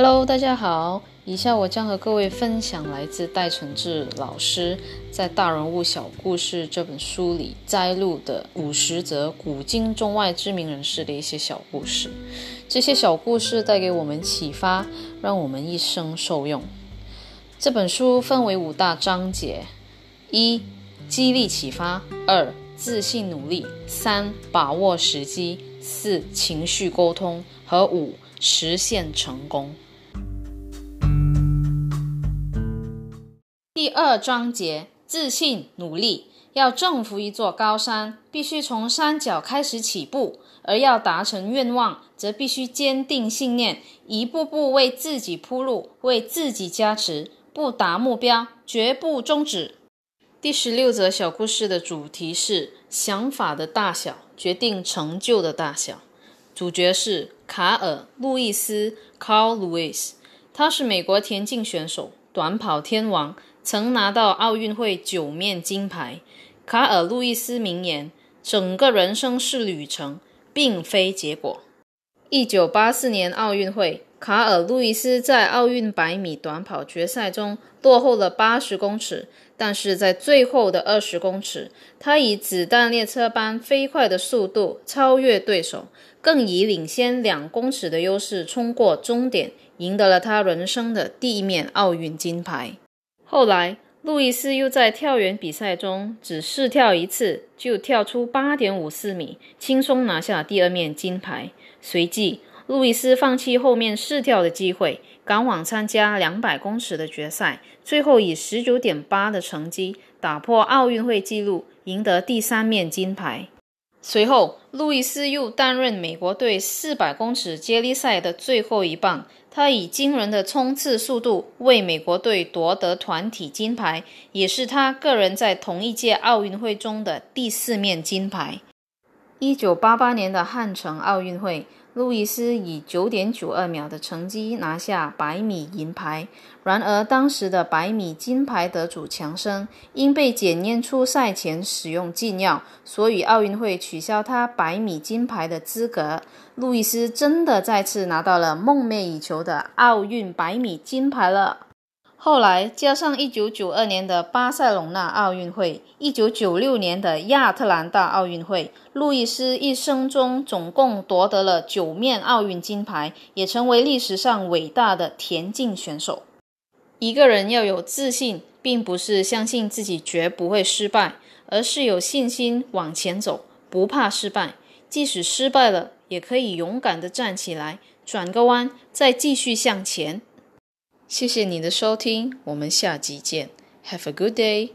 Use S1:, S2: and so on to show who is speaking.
S1: Hello，大家好。以下我将和各位分享来自戴承志老师在《大人物小故事》这本书里摘录的五十则古今中外知名人士的一些小故事。这些小故事带给我们启发，让我们一生受用。这本书分为五大章节：一、激励启发；二、自信努力；三、把握时机；四、情绪沟通；和五、实现成功。第二章节：自信努力。要征服一座高山，必须从山脚开始起步；而要达成愿望，则必须坚定信念，一步步为自己铺路，为自己加持。不达目标，绝不终止。第十六则小故事的主题是：想法的大小决定成就的大小。主角是卡尔·路易斯 （Carl Lewis），他是美国田径选手，短跑天王。曾拿到奥运会九面金牌。卡尔·路易斯名言：“整个人生是旅程，并非结果。”一九八四年奥运会，卡尔·路易斯在奥运百米短跑决赛中落后了八十公尺，但是在最后的二十公尺，他以子弹列车般飞快的速度超越对手，更以领先两公尺的优势冲过终点，赢得了他人生的第一面奥运金牌。后来，路易斯又在跳远比赛中只试跳一次，就跳出八点五四米，轻松拿下第二面金牌。随即，路易斯放弃后面试跳的机会，赶往参加两百公尺的决赛，最后以十九点八的成绩打破奥运会纪录，赢得第三面金牌。随后，路易斯又担任美国队四百公尺接力赛的最后一棒。他以惊人的冲刺速度为美国队夺得团体金牌，也是他个人在同一届奥运会中的第四面金牌。一九八八年的汉城奥运会。路易斯以九点九二秒的成绩拿下百米银牌。然而，当时的百米金牌得主强生因被检验出赛前使用禁药，所以奥运会取消他百米金牌的资格。路易斯真的再次拿到了梦寐以求的奥运百米金牌了。后来加上1992年的巴塞隆纳奥运会、1996年的亚特兰大奥运会，路易斯一生中总共夺得了九面奥运金牌，也成为历史上伟大的田径选手。一个人要有自信，并不是相信自己绝不会失败，而是有信心往前走，不怕失败。即使失败了，也可以勇敢地站起来，转个弯，再继续向前。谢谢你的收听，我们下集见。Have a good day.